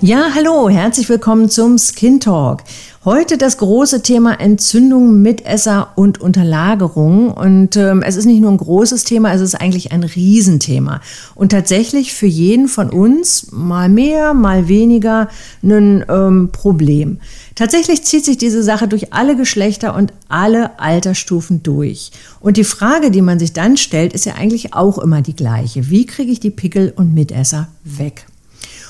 Ja, hallo, herzlich willkommen zum Skin Talk. Heute das große Thema Entzündung, Mitesser und Unterlagerung. Und ähm, es ist nicht nur ein großes Thema, es ist eigentlich ein Riesenthema. Und tatsächlich für jeden von uns mal mehr, mal weniger ein ähm, Problem. Tatsächlich zieht sich diese Sache durch alle Geschlechter und alle Altersstufen durch. Und die Frage, die man sich dann stellt, ist ja eigentlich auch immer die gleiche. Wie kriege ich die Pickel und Mitesser weg?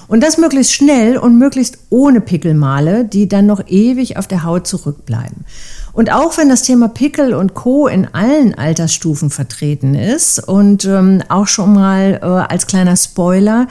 Und das möglichst schnell und möglichst ohne Pickelmale, die dann noch ewig auf der Haut zurückbleiben. Und auch wenn das Thema Pickel und Co. in allen Altersstufen vertreten ist und ähm, auch schon mal äh, als kleiner Spoiler,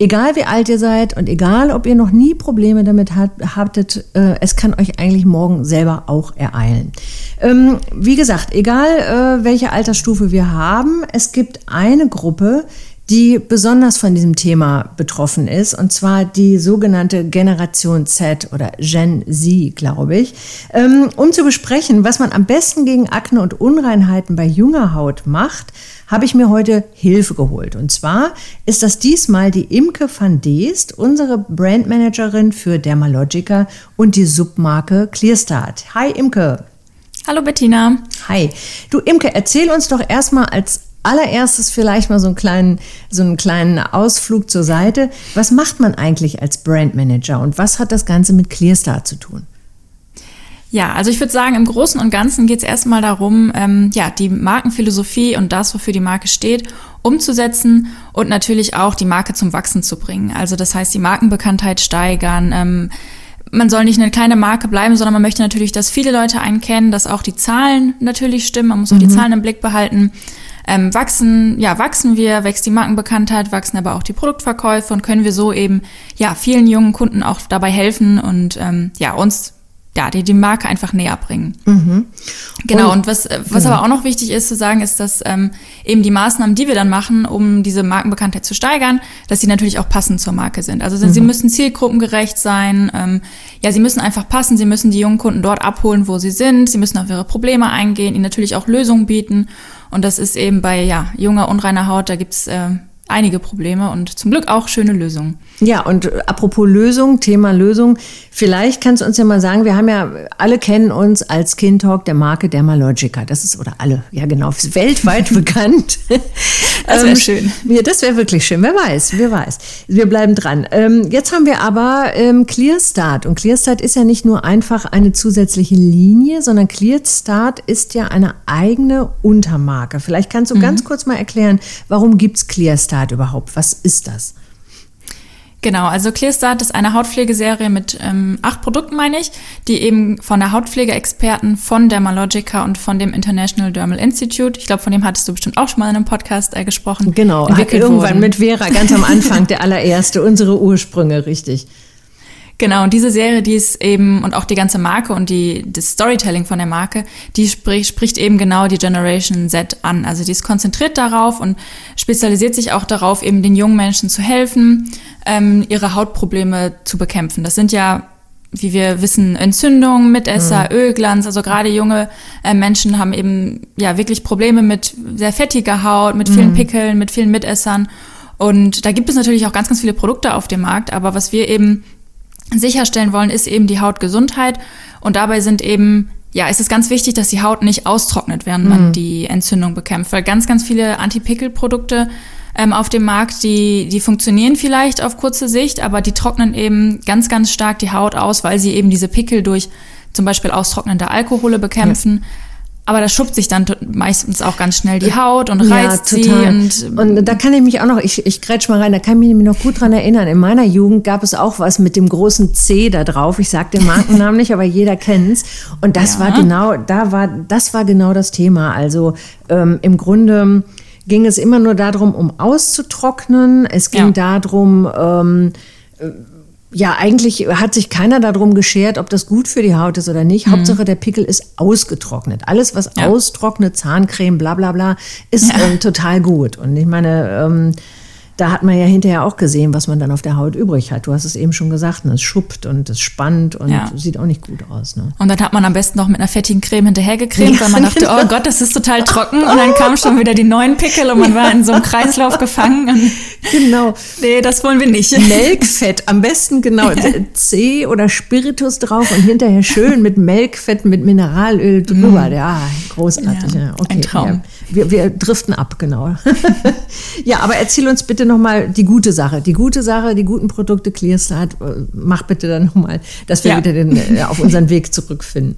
egal wie alt ihr seid und egal ob ihr noch nie Probleme damit hat, habtet, äh, es kann euch eigentlich morgen selber auch ereilen. Ähm, wie gesagt, egal äh, welche Altersstufe wir haben, es gibt eine Gruppe, die besonders von diesem Thema betroffen ist, und zwar die sogenannte Generation Z oder Gen Z, glaube ich, ähm, um zu besprechen, was man am besten gegen Akne und Unreinheiten bei junger Haut macht, habe ich mir heute Hilfe geholt. Und zwar ist das diesmal die Imke van Deest, unsere Brandmanagerin für Dermalogica und die Submarke Clearstart. Hi Imke. Hallo Bettina. Hi. Du Imke, erzähl uns doch erstmal als allererstes vielleicht mal so einen kleinen, so einen kleinen Ausflug zur Seite. Was macht man eigentlich als Brandmanager und was hat das Ganze mit Clearstar zu tun? Ja, also ich würde sagen, im Großen und Ganzen geht es erstmal darum, ähm, ja, die Markenphilosophie und das, wofür die Marke steht, umzusetzen und natürlich auch die Marke zum Wachsen zu bringen. Also das heißt, die Markenbekanntheit steigern. Ähm, man soll nicht eine kleine Marke bleiben, sondern man möchte natürlich, dass viele Leute einen kennen, dass auch die Zahlen natürlich stimmen. Man muss auch mhm. die Zahlen im Blick behalten ähm, wachsen, ja, wachsen wir, wächst die Markenbekanntheit, wachsen aber auch die Produktverkäufe und können wir so eben ja vielen jungen Kunden auch dabei helfen und ähm, ja uns ja, die, die Marke einfach näher bringen. Mhm. Genau, und, und was, was genau. aber auch noch wichtig ist zu sagen, ist, dass ähm, eben die Maßnahmen, die wir dann machen, um diese Markenbekanntheit zu steigern, dass sie natürlich auch passend zur Marke sind. Also mhm. sie müssen zielgruppengerecht sein, ähm, ja, sie müssen einfach passen, sie müssen die jungen Kunden dort abholen, wo sie sind, sie müssen auf ihre Probleme eingehen, ihnen natürlich auch Lösungen bieten. Und das ist eben bei ja, junger, unreiner Haut, da gibt's äh, einige Probleme und zum Glück auch schöne Lösungen. Ja, und äh, apropos Lösung, Thema Lösung, vielleicht kannst du uns ja mal sagen, wir haben ja, alle kennen uns als Skin Talk der Marke Dermalogica. Das ist, oder alle, ja genau, weltweit bekannt. Das wäre ähm, schön. Ja, das wäre wirklich schön. Wer weiß, wer weiß. Wir bleiben dran. Ähm, jetzt haben wir aber ähm, Clearstart. Und Clearstart ist ja nicht nur einfach eine zusätzliche Linie, sondern Clearstart ist ja eine eigene Untermarke. Vielleicht kannst du mhm. ganz kurz mal erklären, warum gibt es Clearstart? Clearstart überhaupt? Was ist das? Genau, also Clearstart ist eine Hautpflegeserie mit ähm, acht Produkten, meine ich, die eben von der Hautpflegeexperten von Dermalogica und von dem International Dermal Institute, ich glaube, von dem hattest du bestimmt auch schon mal in einem Podcast äh, gesprochen. Genau, irgendwann wurden. mit Vera, ganz am Anfang, der allererste, unsere Ursprünge, richtig. Genau, und diese Serie, die ist eben, und auch die ganze Marke und die, das Storytelling von der Marke, die spricht, spricht eben genau die Generation Z an. Also die ist konzentriert darauf und spezialisiert sich auch darauf, eben den jungen Menschen zu helfen, ähm, ihre Hautprobleme zu bekämpfen. Das sind ja wie wir wissen, Entzündungen, Mitesser, mhm. Ölglanz. Also gerade junge äh, Menschen haben eben ja wirklich Probleme mit sehr fettiger Haut, mit vielen mhm. Pickeln, mit vielen Mitessern. Und da gibt es natürlich auch ganz, ganz viele Produkte auf dem Markt. Aber was wir eben sicherstellen wollen, ist eben die Hautgesundheit. Und dabei sind eben, ja, ist es ganz wichtig, dass die Haut nicht austrocknet, während man mhm. die Entzündung bekämpft. Weil ganz, ganz viele Anti-Pickel-Produkte ähm, auf dem Markt, die, die funktionieren vielleicht auf kurze Sicht, aber die trocknen eben ganz, ganz stark die Haut aus, weil sie eben diese Pickel durch zum Beispiel austrocknende Alkohole bekämpfen. Ja. Aber das schuppt sich dann meistens auch ganz schnell die Haut und reizt ja, total. sie. Und, und da kann ich mich auch noch, ich, ich grätsch mal rein, da kann ich mich noch gut dran erinnern. In meiner Jugend gab es auch was mit dem großen C da drauf. Ich sage den Markennamen nicht, aber jeder kennt's. Und das ja. war genau, da war, das war genau das Thema. Also ähm, im Grunde ging es immer nur darum, um auszutrocknen. Es ging ja. darum, ähm, ja, eigentlich hat sich keiner darum geschert, ob das gut für die Haut ist oder nicht. Mhm. Hauptsache, der Pickel ist ausgetrocknet. Alles, was ja. austrocknet, Zahncreme, bla bla bla, ist ja. ähm, total gut. Und ich meine, ähm, da hat man ja hinterher auch gesehen, was man dann auf der Haut übrig hat. Du hast es eben schon gesagt, ne? es schuppt und es spannt und ja. sieht auch nicht gut aus. Ne? Und dann hat man am besten noch mit einer fettigen Creme hinterher gecremt, ja, weil man dachte, genau. oh Gott, das ist total trocken. Und dann kamen schon wieder die neuen Pickel und man war in so einem Kreislauf gefangen. genau. Nee, das wollen wir nicht. Melkfett, am besten genau C oder Spiritus drauf und hinterher schön mit Melkfett, mit Mineralöl drüber. Mm. Ja, großartig. Ja, okay. Ein Traum. Wir, wir driften ab, genau. ja, aber erzähl uns bitte nochmal die gute Sache. Die gute Sache, die guten Produkte ClearStart. Äh, mach bitte dann nochmal, dass wir ja. wieder den, äh, auf unseren Weg zurückfinden.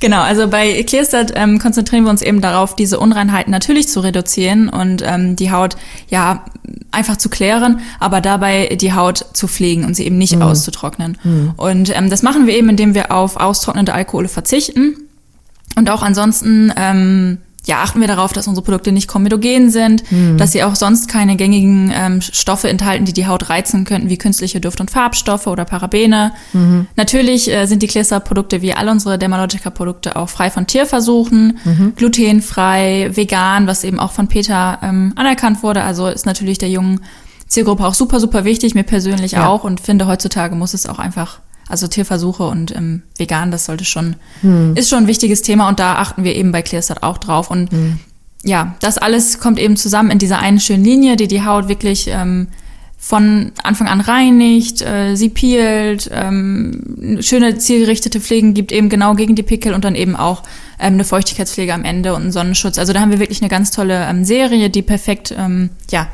Genau, also bei ClearStart ähm, konzentrieren wir uns eben darauf, diese Unreinheiten natürlich zu reduzieren und ähm, die Haut ja einfach zu klären, aber dabei die Haut zu pflegen und sie eben nicht mhm. auszutrocknen. Mhm. Und ähm, das machen wir eben, indem wir auf austrocknende Alkohole verzichten und auch ansonsten ähm, ja, achten wir darauf, dass unsere Produkte nicht komedogen sind, mhm. dass sie auch sonst keine gängigen ähm, Stoffe enthalten, die die Haut reizen könnten, wie künstliche Duft- und Farbstoffe oder Parabene. Mhm. Natürlich äh, sind die Clearstart-Produkte wie all unsere Dermalogica-Produkte auch frei von Tierversuchen, mhm. glutenfrei, vegan, was eben auch von Peter ähm, anerkannt wurde. Also ist natürlich der jungen Zielgruppe auch super, super wichtig, mir persönlich ja. auch und finde heutzutage muss es auch einfach also Tierversuche und ähm, vegan, das sollte schon, hm. ist schon ein wichtiges Thema und da achten wir eben bei ClearStart auch drauf. Und hm. ja, das alles kommt eben zusammen in dieser einen schönen Linie, die die Haut wirklich ähm, von Anfang an reinigt, äh, sie peelt, ähm, schöne zielgerichtete Pflegen gibt eben genau gegen die Pickel und dann eben auch ähm, eine Feuchtigkeitspflege am Ende und einen Sonnenschutz. Also da haben wir wirklich eine ganz tolle ähm, Serie, die perfekt, ähm, ja,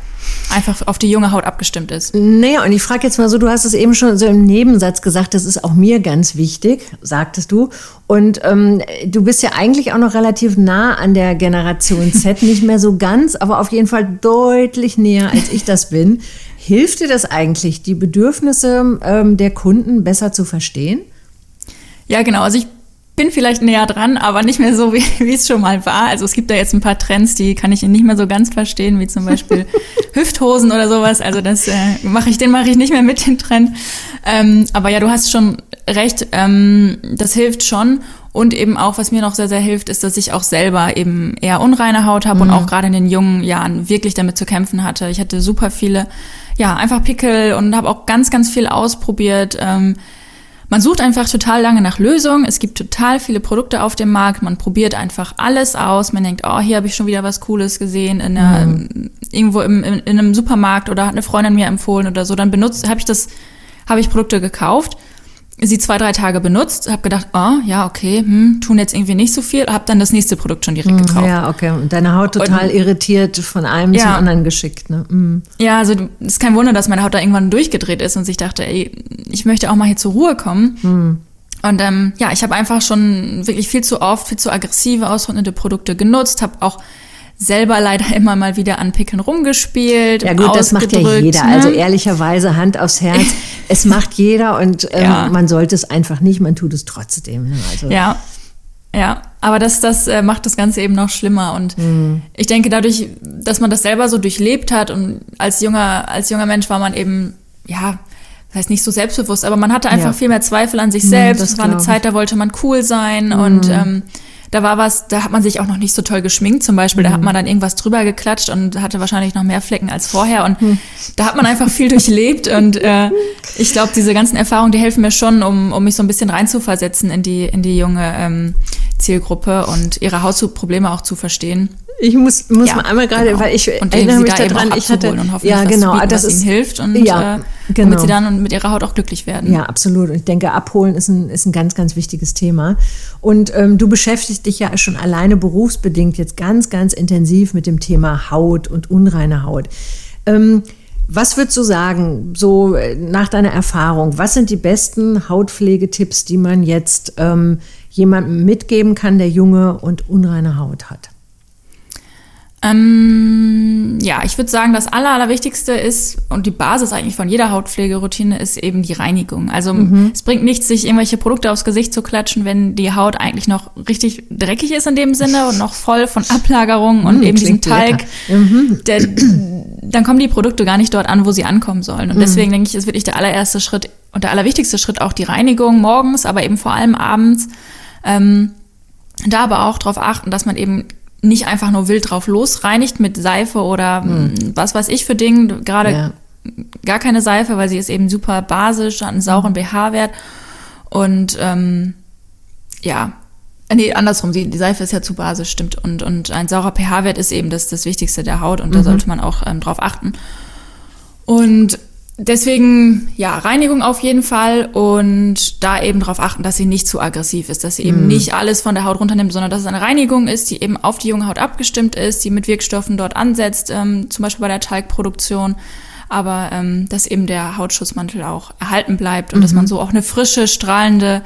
einfach auf die junge Haut abgestimmt ist. Naja, und ich frage jetzt mal so, du hast es eben schon so im Nebensatz gesagt, das ist auch mir ganz wichtig, sagtest du. Und ähm, du bist ja eigentlich auch noch relativ nah an der Generation Z, nicht mehr so ganz, aber auf jeden Fall deutlich näher, als ich das bin. Hilft dir das eigentlich, die Bedürfnisse ähm, der Kunden besser zu verstehen? Ja, genau. Also ich bin vielleicht näher dran, aber nicht mehr so, wie, wie es schon mal war. Also es gibt da jetzt ein paar Trends, die kann ich nicht mehr so ganz verstehen, wie zum Beispiel Hüfthosen oder sowas. Also das äh, mache ich, den mache ich nicht mehr mit den Trend. Ähm, aber ja, du hast schon recht, ähm, das hilft schon. Und eben auch, was mir noch sehr, sehr hilft, ist, dass ich auch selber eben eher unreine Haut habe mhm. und auch gerade in den jungen Jahren wirklich damit zu kämpfen hatte. Ich hatte super viele, ja, einfach Pickel und habe auch ganz, ganz viel ausprobiert. Ähm, man sucht einfach total lange nach Lösungen. Es gibt total viele Produkte auf dem Markt. Man probiert einfach alles aus. Man denkt, oh, hier habe ich schon wieder was Cooles gesehen in einer, mhm. irgendwo im, in, in, einem Supermarkt oder hat eine Freundin mir empfohlen oder so. Dann benutzt, habe ich das, habe ich Produkte gekauft sie zwei, drei Tage benutzt, habe gedacht, oh, ja, okay, hm, tun jetzt irgendwie nicht so viel, habe dann das nächste Produkt schon direkt hm, gekauft. Ja, okay. Und deine Haut total und, irritiert von einem ja. zum anderen geschickt. Ne? Mhm. Ja, also es ist kein Wunder, dass meine Haut da irgendwann durchgedreht ist und sich dachte, ey, ich möchte auch mal hier zur Ruhe kommen. Mhm. Und ähm, ja, ich habe einfach schon wirklich viel zu oft, viel zu aggressive, ausrundende Produkte genutzt, habe auch selber leider immer mal wieder an Pickeln rumgespielt. Ja gut, das macht ja jeder. Ne? Also ehrlicherweise Hand aufs Herz. es macht jeder und ähm, ja. man sollte es einfach nicht, man tut es trotzdem. Ne? Also. Ja. Ja, aber das, das äh, macht das Ganze eben noch schlimmer. Und mhm. ich denke, dadurch, dass man das selber so durchlebt hat und als junger, als junger Mensch war man eben, ja, das heißt nicht so selbstbewusst, aber man hatte einfach ja. viel mehr Zweifel an sich mhm, selbst. Es war eine Zeit, da wollte man cool sein mhm. und ähm, da war was, da hat man sich auch noch nicht so toll geschminkt zum Beispiel. Da hat mhm. man dann irgendwas drüber geklatscht und hatte wahrscheinlich noch mehr Flecken als vorher. Und mhm. da hat man einfach viel durchlebt. Und äh, ich glaube, diese ganzen Erfahrungen, die helfen mir schon, um, um mich so ein bisschen reinzuversetzen in die, in die junge ähm, Zielgruppe und ihre Hautprobleme auch zu verstehen. Ich muss, muss ja, mal einmal gerade, genau. weil ich und erinnere mich da daran, ich hatte und hoffentlich ja genau, bieten, das ist, ihnen hilft und ja, äh, genau. damit sie dann mit ihrer Haut auch glücklich werden. Ja, absolut. Und ich denke, abholen ist ein, ist ein ganz, ganz wichtiges Thema. Und ähm, du beschäftigst dich ja schon alleine berufsbedingt jetzt ganz, ganz intensiv mit dem Thema Haut und unreine Haut. Ähm, was würdest du sagen, so äh, nach deiner Erfahrung, was sind die besten Hautpflegetipps, die man jetzt ähm, jemandem mitgeben kann, der junge und unreine Haut hat? Ähm, ja, ich würde sagen, das Aller, Allerwichtigste ist und die Basis eigentlich von jeder Hautpflegeroutine ist eben die Reinigung. Also mhm. es bringt nichts, sich irgendwelche Produkte aufs Gesicht zu klatschen, wenn die Haut eigentlich noch richtig dreckig ist in dem Sinne und noch voll von Ablagerungen und mhm, eben diesem Talg. Mhm. Der, dann kommen die Produkte gar nicht dort an, wo sie ankommen sollen. Und mhm. deswegen denke ich, ist wirklich der allererste Schritt und der allerwichtigste Schritt auch die Reinigung morgens, aber eben vor allem abends. Ähm, da aber auch darauf achten, dass man eben nicht einfach nur wild drauf losreinigt mit Seife oder mhm. was weiß ich für Dinge. Gerade ja. gar keine Seife, weil sie ist eben super basisch, hat einen sauren mhm. pH-Wert. Und ähm, ja, äh, nee, andersrum, die, die Seife ist ja zu basisch, stimmt. Und, und ein saurer pH-Wert ist eben das, das Wichtigste der Haut und mhm. da sollte man auch ähm, drauf achten. Und Deswegen, ja, Reinigung auf jeden Fall und da eben darauf achten, dass sie nicht zu aggressiv ist, dass sie eben mm. nicht alles von der Haut runternimmt, sondern dass es eine Reinigung ist, die eben auf die junge Haut abgestimmt ist, die mit Wirkstoffen dort ansetzt, ähm, zum Beispiel bei der Talgproduktion, aber ähm, dass eben der Hautschutzmantel auch erhalten bleibt und mhm. dass man so auch eine frische, strahlende,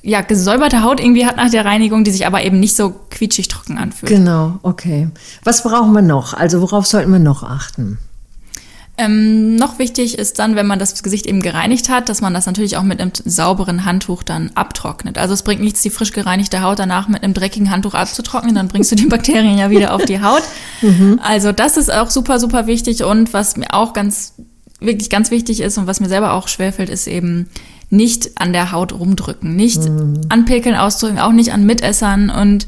ja, gesäuberte Haut irgendwie hat nach der Reinigung, die sich aber eben nicht so quietschig trocken anfühlt. Genau, okay. Was brauchen wir noch? Also worauf sollten wir noch achten? Ähm, noch wichtig ist dann, wenn man das Gesicht eben gereinigt hat, dass man das natürlich auch mit einem sauberen Handtuch dann abtrocknet. Also es bringt nichts, die frisch gereinigte Haut danach mit einem dreckigen Handtuch abzutrocknen, dann bringst du die Bakterien ja wieder auf die Haut. Mhm. Also das ist auch super, super wichtig und was mir auch ganz, wirklich ganz wichtig ist und was mir selber auch schwerfällt, ist eben nicht an der Haut rumdrücken, nicht mhm. an Pickeln ausdrücken, auch nicht an Mitessern und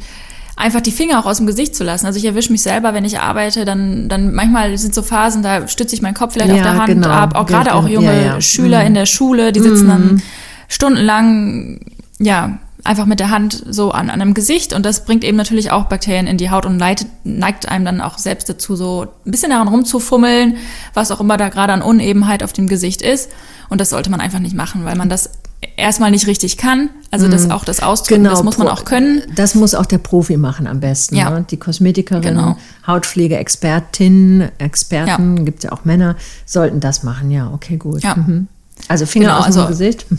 einfach die Finger auch aus dem Gesicht zu lassen. Also ich erwische mich selber, wenn ich arbeite, dann, dann manchmal sind so Phasen, da stütze ich meinen Kopf vielleicht ja, auf der Hand genau. ab. Auch gerade auch junge ja, ja. Schüler mhm. in der Schule, die sitzen mhm. dann stundenlang, ja, einfach mit der Hand so an, an einem Gesicht und das bringt eben natürlich auch Bakterien in die Haut und leitet, neigt einem dann auch selbst dazu, so ein bisschen daran rumzufummeln, was auch immer da gerade an Unebenheit auf dem Gesicht ist. Und das sollte man einfach nicht machen, weil man das erstmal nicht richtig kann. Also das mhm. auch das Ausdrücken, genau, das muss man auch können. Das muss auch der Profi machen am besten. Ja. Ne? Die Kosmetikerin, genau. Hautpflegeexpertin, Experten, ja. gibt es ja auch Männer, sollten das machen. Ja, okay, gut. Ja. Mhm. Also Finger genau, aus dem also, Gesicht.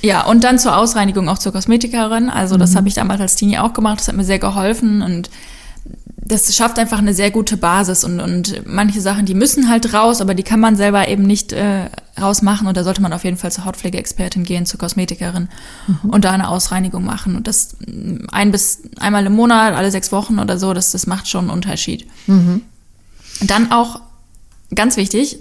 Ja, und dann zur Ausreinigung auch zur Kosmetikerin. Also das mhm. habe ich damals als Teenie auch gemacht. Das hat mir sehr geholfen und das schafft einfach eine sehr gute Basis und, und manche Sachen, die müssen halt raus, aber die kann man selber eben nicht äh, rausmachen und da sollte man auf jeden Fall zur Hautpflegeexpertin gehen, zur Kosmetikerin mhm. und da eine Ausreinigung machen und das ein bis einmal im Monat, alle sechs Wochen oder so, das, das macht schon einen Unterschied. Mhm. Dann auch ganz wichtig,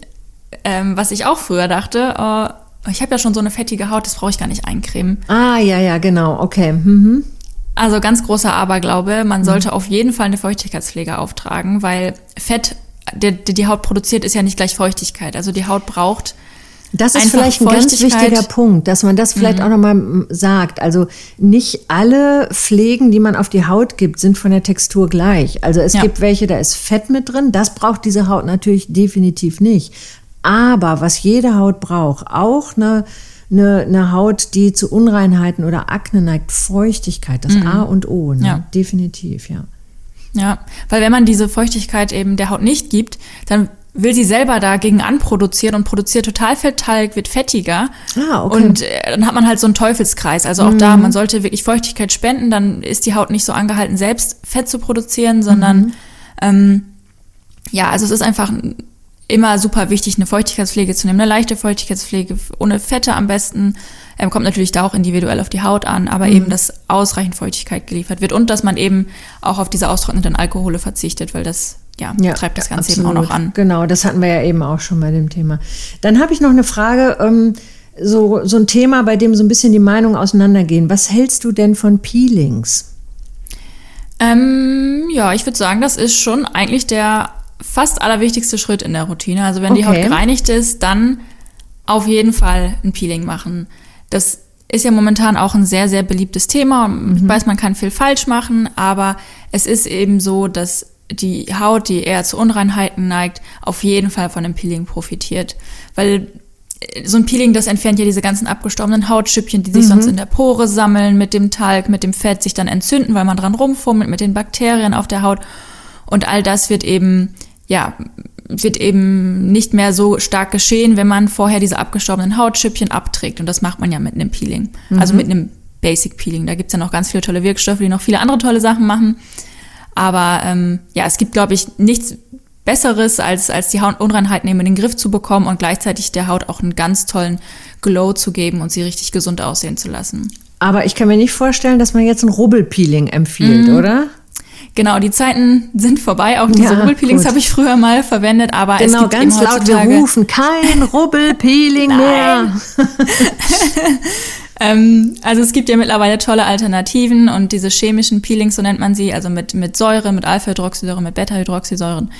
ähm, was ich auch früher dachte, äh, ich habe ja schon so eine fettige Haut, das brauche ich gar nicht eincremen. Ah, ja, ja, genau, okay. Mhm. Also ganz großer Aberglaube, man mhm. sollte mhm. auf jeden Fall eine Feuchtigkeitspflege auftragen, weil Fett, der, der die Haut produziert, ist ja nicht gleich Feuchtigkeit. Also die Haut braucht das ist vielleicht ein ganz wichtiger Punkt, dass man das vielleicht mhm. auch nochmal sagt. Also nicht alle Pflegen, die man auf die Haut gibt, sind von der Textur gleich. Also es ja. gibt welche, da ist Fett mit drin. Das braucht diese Haut natürlich definitiv nicht. Aber was jede Haut braucht, auch eine eine, eine Haut, die zu Unreinheiten oder Akne neigt, Feuchtigkeit, das mhm. A und O, ne? ja. definitiv, ja. Ja, weil wenn man diese Feuchtigkeit eben der Haut nicht gibt, dann will sie selber dagegen anproduzieren und produziert total viel Talg, wird fettiger. Ah, okay. Und äh, dann hat man halt so einen Teufelskreis. Also auch mhm. da, man sollte wirklich Feuchtigkeit spenden, dann ist die Haut nicht so angehalten, selbst Fett zu produzieren, sondern mhm. ähm, ja, also es ist einfach immer super wichtig, eine Feuchtigkeitspflege zu nehmen, eine leichte Feuchtigkeitspflege ohne Fette am besten. Ähm, kommt natürlich da auch individuell auf die Haut an, aber mhm. eben, dass ausreichend Feuchtigkeit geliefert wird und dass man eben auch auf diese austrocknenden Alkohole verzichtet, weil das ja, ja treibt das Ganze absolut. eben auch noch an. Genau, das hatten wir ja eben auch schon bei dem Thema. Dann habe ich noch eine Frage, ähm, so, so ein Thema, bei dem so ein bisschen die Meinungen auseinandergehen. Was hältst du denn von Peelings? Ähm, ja, ich würde sagen, das ist schon eigentlich der fast allerwichtigste Schritt in der Routine. Also wenn okay. die Haut gereinigt ist, dann auf jeden Fall ein Peeling machen. Das ist ja momentan auch ein sehr, sehr beliebtes Thema. Mhm. Ich weiß, man kann viel falsch machen, aber es ist eben so, dass die Haut, die eher zu Unreinheiten neigt, auf jeden Fall von dem Peeling profitiert. Weil so ein Peeling, das entfernt ja diese ganzen abgestorbenen Hautschüppchen, die sich mhm. sonst in der Pore sammeln, mit dem Talg, mit dem Fett sich dann entzünden, weil man dran rumfummelt, mit den Bakterien auf der Haut. Und all das wird eben ja, wird eben nicht mehr so stark geschehen, wenn man vorher diese abgestorbenen Hautschüppchen abträgt. Und das macht man ja mit einem Peeling. Mhm. Also mit einem Basic Peeling. Da gibt's ja noch ganz viele tolle Wirkstoffe, die noch viele andere tolle Sachen machen. Aber ähm, ja, es gibt, glaube ich, nichts Besseres, als, als die Hautunreinheiten eben in den Griff zu bekommen und gleichzeitig der Haut auch einen ganz tollen Glow zu geben und sie richtig gesund aussehen zu lassen. Aber ich kann mir nicht vorstellen, dass man jetzt ein Rubbelpeeling empfiehlt, mm. oder? Genau, die Zeiten sind vorbei. Auch diese ja, Rubbelpeelings habe ich früher mal verwendet, aber genau, es gibt ganz laut, wir rufen kein Rubbelpeeling mehr. ähm, also es gibt ja mittlerweile tolle Alternativen und diese chemischen Peelings, so nennt man sie, also mit, mit Säure, mit Alpha-Hydroxysäure, mit Beta-Hydroxysäuren,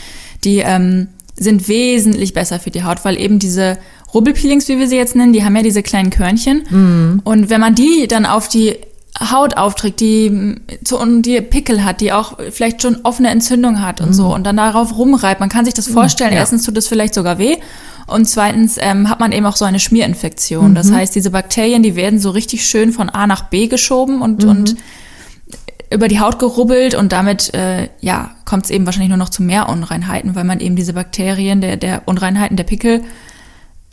die ähm, sind wesentlich besser für die Haut, weil eben diese Rubbelpeelings, wie wir sie jetzt nennen, die haben ja diese kleinen Körnchen. Mm. Und wenn man die dann auf die Haut aufträgt, die, die Pickel hat, die auch vielleicht schon offene Entzündung hat und mhm. so und dann darauf rumreibt. Man kann sich das vorstellen. Ja. Erstens tut es vielleicht sogar weh und zweitens ähm, hat man eben auch so eine Schmierinfektion. Mhm. Das heißt, diese Bakterien, die werden so richtig schön von A nach B geschoben und, mhm. und über die Haut gerubbelt und damit äh, ja kommt es eben wahrscheinlich nur noch zu mehr Unreinheiten, weil man eben diese Bakterien der, der Unreinheiten der Pickel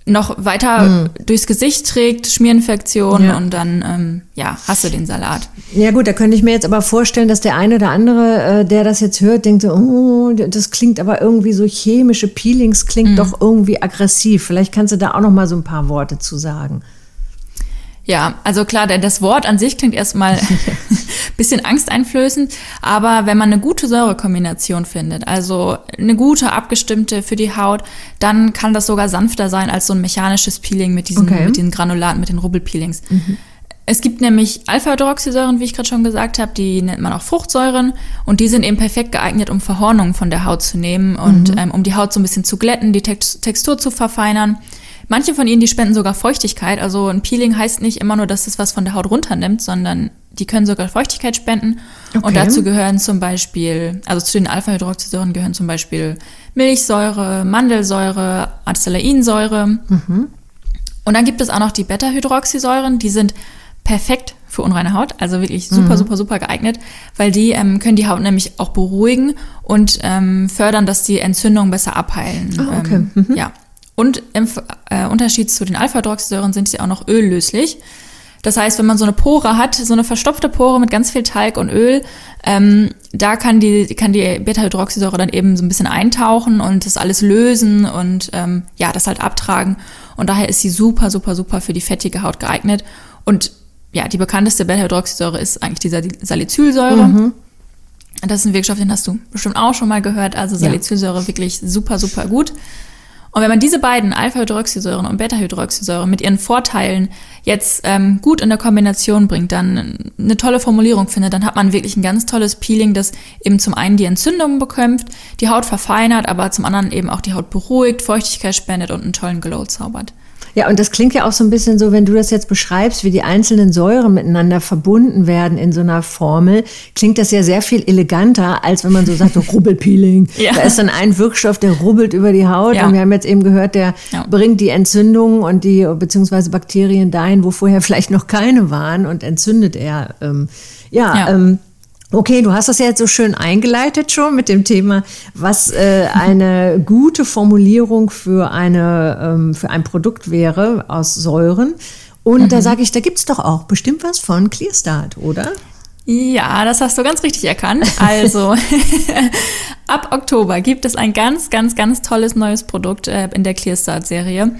noch weiter mhm. durchs Gesicht trägt, Schmierinfektion ja. und dann ähm, ja, hast du den Salat. Ja gut, da könnte ich mir jetzt aber vorstellen, dass der eine oder andere, äh, der das jetzt hört, denkt so, oh, das klingt aber irgendwie so chemische Peelings klingt mhm. doch irgendwie aggressiv. Vielleicht kannst du da auch noch mal so ein paar Worte zu sagen. Ja, also klar, das Wort an sich klingt erstmal bisschen angsteinflößend, aber wenn man eine gute Säurekombination findet, also eine gute abgestimmte für die Haut, dann kann das sogar sanfter sein als so ein mechanisches Peeling mit diesen, okay. mit den Granulaten, mit den Rubbelpeelings. Mhm. Es gibt nämlich Alpha-Hydroxysäuren, wie ich gerade schon gesagt habe, die nennt man auch Fruchtsäuren und die sind eben perfekt geeignet, um Verhornungen von der Haut zu nehmen und mhm. ähm, um die Haut so ein bisschen zu glätten, die Textur zu verfeinern. Manche von ihnen, die spenden sogar Feuchtigkeit. Also ein Peeling heißt nicht immer nur, dass es was von der Haut runternimmt, sondern die können sogar Feuchtigkeit spenden. Okay. Und dazu gehören zum Beispiel, also zu den Alpha-Hydroxysäuren gehören zum Beispiel Milchsäure, Mandelsäure, Acelainsäure. Mhm. Und dann gibt es auch noch die Beta-Hydroxysäuren, die sind perfekt für unreine Haut, also wirklich super, mhm. super, super geeignet, weil die ähm, können die Haut nämlich auch beruhigen und ähm, fördern, dass die Entzündungen besser abheilen. Oh, okay. Ähm, mhm. Ja. Und im äh, Unterschied zu den Alpha-Hydroxysäuren sind sie auch noch öllöslich. Das heißt, wenn man so eine Pore hat, so eine verstopfte Pore mit ganz viel Talg und Öl, ähm, da kann die, kann die Beta-Hydroxysäure dann eben so ein bisschen eintauchen und das alles lösen und ähm, ja, das halt abtragen. Und daher ist sie super, super, super für die fettige Haut geeignet. Und ja, die bekannteste Beta-Hydroxysäure ist eigentlich die Salicylsäure. Mhm. Das ist ein Wirkstoff, den hast du bestimmt auch schon mal gehört. Also Salicylsäure ja. wirklich super, super gut. Und wenn man diese beiden Alpha-Hydroxysäuren und Beta-Hydroxysäure mit ihren Vorteilen jetzt ähm, gut in der Kombination bringt, dann eine tolle Formulierung findet, dann hat man wirklich ein ganz tolles Peeling, das eben zum einen die Entzündungen bekämpft, die Haut verfeinert, aber zum anderen eben auch die Haut beruhigt, Feuchtigkeit spendet und einen tollen Glow zaubert. Ja, und das klingt ja auch so ein bisschen so, wenn du das jetzt beschreibst, wie die einzelnen Säuren miteinander verbunden werden in so einer Formel, klingt das ja sehr viel eleganter, als wenn man so sagt, so Rubbelpeeling. ja. Da ist dann ein Wirkstoff, der rubbelt über die Haut. Ja. Und wir haben jetzt eben gehört, der ja. bringt die Entzündungen und die, beziehungsweise Bakterien dahin, wo vorher vielleicht noch keine waren und entzündet er. Ähm, ja, ja. Ähm, Okay, du hast das ja jetzt so schön eingeleitet schon mit dem Thema, was äh, eine gute Formulierung für, eine, ähm, für ein Produkt wäre aus Säuren. Und mhm. da sage ich, da gibt es doch auch bestimmt was von Clearstart, oder? Ja, das hast du ganz richtig erkannt. Also ab Oktober gibt es ein ganz, ganz, ganz tolles neues Produkt äh, in der Clearstart-Serie.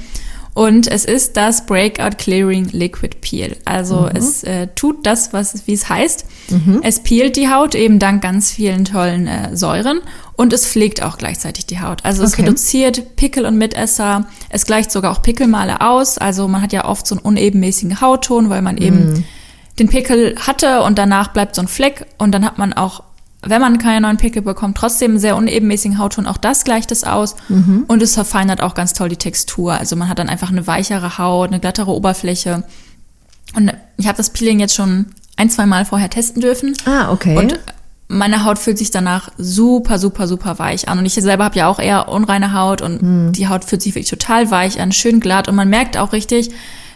Und es ist das Breakout Clearing Liquid Peel. Also mhm. es äh, tut das, was wie es heißt. Mhm. Es peelt die Haut eben dank ganz vielen tollen äh, Säuren und es pflegt auch gleichzeitig die Haut. Also es okay. reduziert Pickel und Mitesser. Es gleicht sogar auch Pickelmale aus. Also man hat ja oft so einen unebenmäßigen Hautton, weil man eben mhm. den Pickel hatte und danach bleibt so ein Fleck und dann hat man auch wenn man keine neuen Pickel bekommt, trotzdem einen sehr unebenmäßigen Hautton, auch das gleicht es aus. Mhm. Und es verfeinert auch ganz toll die Textur. Also man hat dann einfach eine weichere Haut, eine glattere Oberfläche. Und ich habe das Peeling jetzt schon ein, zwei Mal vorher testen dürfen. Ah, okay. Und meine Haut fühlt sich danach super, super, super weich an. Und ich selber habe ja auch eher unreine Haut und mhm. die Haut fühlt sich wirklich total weich an, schön glatt. Und man merkt auch richtig,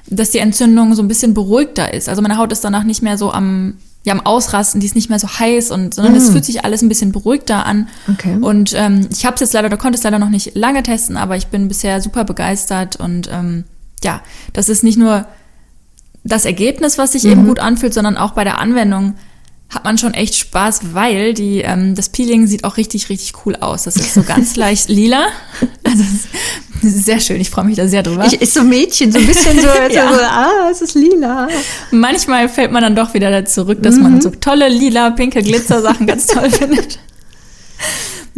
dass die Entzündung so ein bisschen beruhigter ist. Also meine Haut ist danach nicht mehr so am ja am Ausrasten, die ist nicht mehr so heiß und sondern es mm. fühlt sich alles ein bisschen beruhigter an. Okay. Und ähm, ich habe es jetzt leider, da konnte es leider noch nicht lange testen, aber ich bin bisher super begeistert und ähm, ja, das ist nicht nur das Ergebnis, was sich mhm. eben gut anfühlt, sondern auch bei der Anwendung hat man schon echt Spaß, weil die, ähm, das Peeling sieht auch richtig, richtig cool aus. Das ist so ganz leicht lila. Also sehr schön, ich freue mich da sehr drüber. Ich, ist so Mädchen, so ein bisschen so, ja. so, ah, es ist lila. Manchmal fällt man dann doch wieder zurück, dass mhm. man so tolle lila, pinke Glitzersachen ganz toll findet.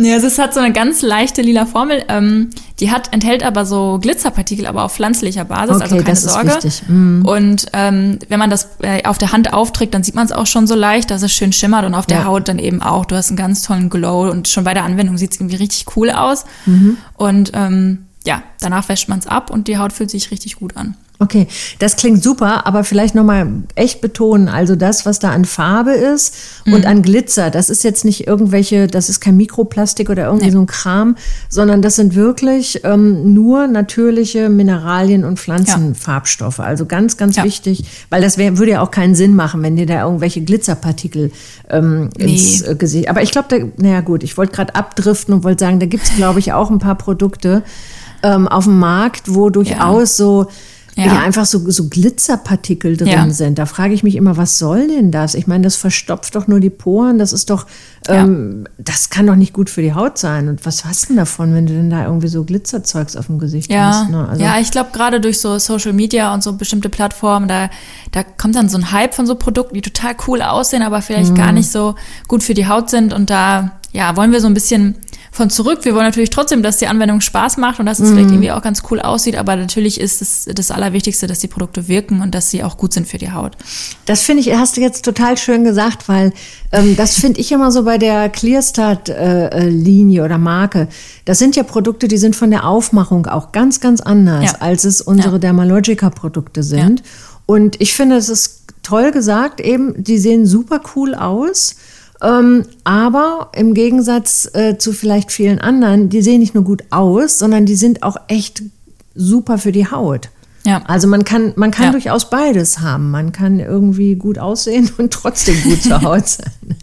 Ja, es hat so eine ganz leichte lila Formel. Ähm, die hat, enthält aber so Glitzerpartikel, aber auf pflanzlicher Basis, okay, also keine das Sorge. Ist wichtig. Mm. Und ähm, wenn man das äh, auf der Hand aufträgt, dann sieht man es auch schon so leicht, dass es schön schimmert und auf der ja. Haut dann eben auch. Du hast einen ganz tollen Glow und schon bei der Anwendung sieht es irgendwie richtig cool aus. Mhm. Und ähm, ja, danach wäscht man es ab und die Haut fühlt sich richtig gut an. Okay, das klingt super, aber vielleicht nochmal echt betonen, also das, was da an Farbe ist mhm. und an Glitzer, das ist jetzt nicht irgendwelche, das ist kein Mikroplastik oder irgendwie nee. so ein Kram, sondern das sind wirklich ähm, nur natürliche Mineralien und Pflanzenfarbstoffe. Ja. Also ganz, ganz ja. wichtig, weil das wär, würde ja auch keinen Sinn machen, wenn dir da irgendwelche Glitzerpartikel ähm, nee. ins äh, Gesicht. Aber ich glaube, naja gut, ich wollte gerade abdriften und wollte sagen, da gibt es, glaube ich, auch ein paar Produkte ähm, auf dem Markt, wo durchaus ja. so ja. ja, einfach so, so Glitzerpartikel drin ja. sind. Da frage ich mich immer, was soll denn das? Ich meine, das verstopft doch nur die Poren. Das ist doch, ähm, das kann doch nicht gut für die Haut sein. Und was hast du denn davon, wenn du denn da irgendwie so Glitzerzeugs auf dem Gesicht ja. hast? Ne? Also, ja, ich glaube, gerade durch so Social Media und so bestimmte Plattformen, da, da kommt dann so ein Hype von so Produkten, die total cool aussehen, aber vielleicht mhm. gar nicht so gut für die Haut sind. Und da, ja, wollen wir so ein bisschen von zurück. Wir wollen natürlich trotzdem, dass die Anwendung Spaß macht und dass es mhm. vielleicht irgendwie auch ganz cool aussieht, aber natürlich ist es das Allerwichtigste, dass die Produkte wirken und dass sie auch gut sind für die Haut. Das finde ich, hast du jetzt total schön gesagt, weil ähm, das finde ich immer so bei der Clearstart-Linie äh, oder Marke. Das sind ja Produkte, die sind von der Aufmachung auch ganz, ganz anders, ja. als es unsere ja. Dermalogica-Produkte sind. Ja. Und ich finde, es ist toll gesagt, eben, die sehen super cool aus. Ähm, aber im Gegensatz äh, zu vielleicht vielen anderen, die sehen nicht nur gut aus, sondern die sind auch echt super für die Haut. Ja. Also man kann, man kann ja. durchaus beides haben. Man kann irgendwie gut aussehen und trotzdem gut zur Haut sein.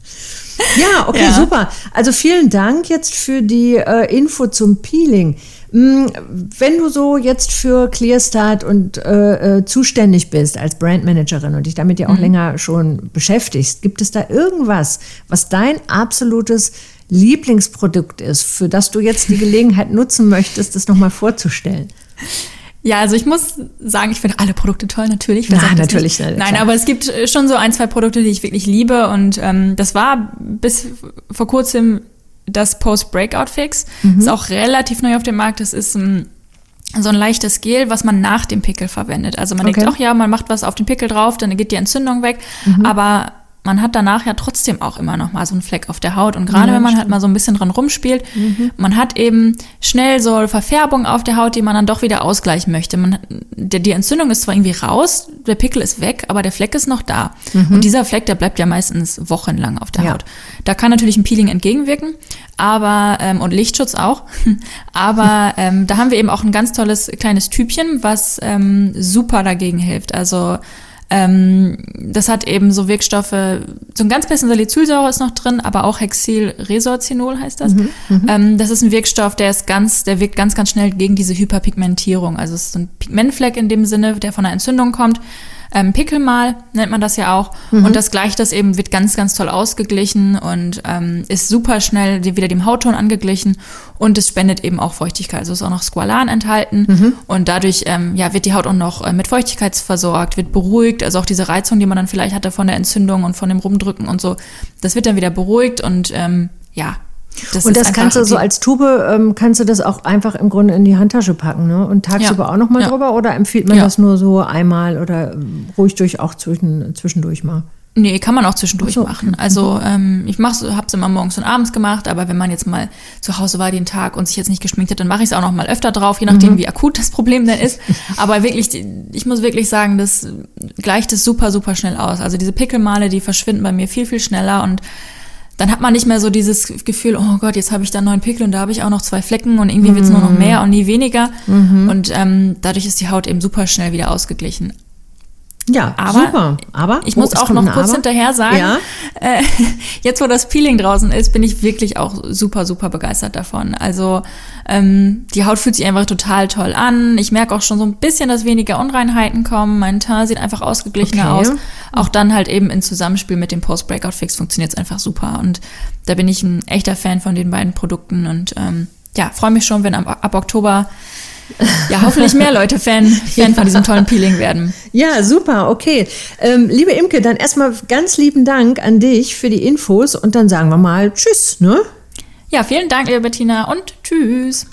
Ja, okay, ja. super. Also vielen Dank jetzt für die äh, Info zum Peeling. Hm, wenn du so jetzt für Clearstart und äh, äh, zuständig bist als Brandmanagerin und dich damit ja auch mhm. länger schon beschäftigst, gibt es da irgendwas, was dein absolutes Lieblingsprodukt ist, für das du jetzt die Gelegenheit nutzen möchtest, das nochmal vorzustellen? Ja, also ich muss sagen, ich finde alle Produkte toll, natürlich. Ja, natürlich. Nein, klar. aber es gibt schon so ein, zwei Produkte, die ich wirklich liebe und ähm, das war bis vor kurzem das Post-Breakout-Fix. Mhm. Ist auch relativ neu auf dem Markt. Das ist ein so ein leichtes Gel, was man nach dem Pickel verwendet. Also man okay. denkt, ach ja, man macht was auf den Pickel drauf, dann geht die Entzündung weg. Mhm. Aber man hat danach ja trotzdem auch immer noch mal so einen Fleck auf der Haut. Und gerade ja, wenn man stimmt. halt mal so ein bisschen dran rumspielt, mhm. man hat eben schnell so Verfärbung auf der Haut, die man dann doch wieder ausgleichen möchte. Man, die, die Entzündung ist zwar irgendwie raus, der Pickel ist weg, aber der Fleck ist noch da. Mhm. Und dieser Fleck, der bleibt ja meistens wochenlang auf der ja. Haut. Da kann natürlich ein Peeling entgegenwirken, aber ähm, und Lichtschutz auch. aber ähm, da haben wir eben auch ein ganz tolles kleines Typchen, was ähm, super dagegen hilft. Also ähm, das hat eben so Wirkstoffe, so ein ganz bisschen Salicylsäure ist noch drin, aber auch Hexylresorcinol heißt das. Mhm, mhm, ähm, das ist ein Wirkstoff, der ist ganz, der wirkt ganz, ganz schnell gegen diese Hyperpigmentierung. Also es ist ein Pigmentfleck in dem Sinne, der von einer Entzündung kommt ähm, Pickelmal, nennt man das ja auch. Mhm. Und das gleicht das eben, wird ganz, ganz toll ausgeglichen und ähm, ist super schnell wieder dem Hautton angeglichen und es spendet eben auch Feuchtigkeit. Also ist auch noch Squalan enthalten mhm. und dadurch ähm, ja, wird die Haut auch noch äh, mit Feuchtigkeit versorgt, wird beruhigt. Also auch diese Reizung, die man dann vielleicht hatte von der Entzündung und von dem Rumdrücken und so, das wird dann wieder beruhigt und ähm, ja, das und das kannst du so als Tube, ähm, kannst du das auch einfach im Grunde in die Handtasche packen, ne? Und tagsüber ja. auch nochmal ja. drüber oder empfiehlt man ja. das nur so einmal oder ähm, ruhig durch auch zwischen, zwischendurch mal? Nee, kann man auch zwischendurch so. machen. Also ähm, ich mache, habe es immer morgens und abends gemacht, aber wenn man jetzt mal zu Hause war den Tag und sich jetzt nicht geschminkt hat, dann mache ich es auch noch mal öfter drauf, je nachdem, mhm. wie akut das Problem denn ist. aber wirklich, ich muss wirklich sagen, das gleicht es super, super schnell aus. Also diese Pickelmale, die verschwinden bei mir viel, viel schneller und dann hat man nicht mehr so dieses Gefühl, oh Gott, jetzt habe ich da neun Pickel und da habe ich auch noch zwei Flecken und irgendwie mhm. wird's nur noch mehr und nie weniger. Mhm. Und ähm, dadurch ist die Haut eben super schnell wieder ausgeglichen. Ja, aber super. Aber ich muss auch noch kurz aber? hinterher sagen, ja? äh, jetzt wo das Peeling draußen ist, bin ich wirklich auch super, super begeistert davon. Also ähm, die Haut fühlt sich einfach total toll an. Ich merke auch schon so ein bisschen, dass weniger Unreinheiten kommen. Mein Teint sieht einfach ausgeglichener okay. aus. auch dann halt eben in Zusammenspiel mit dem Post-Breakout-Fix funktioniert es einfach super. Und da bin ich ein echter Fan von den beiden Produkten und ähm, ja, freue mich schon, wenn ab, ab Oktober ja, hoffentlich mehr Leute Fan, Fan von diesem tollen Peeling werden. Ja, super, okay. Ähm, liebe Imke, dann erstmal ganz lieben Dank an dich für die Infos und dann sagen wir mal Tschüss, ne? Ja, vielen Dank, liebe Bettina und Tschüss.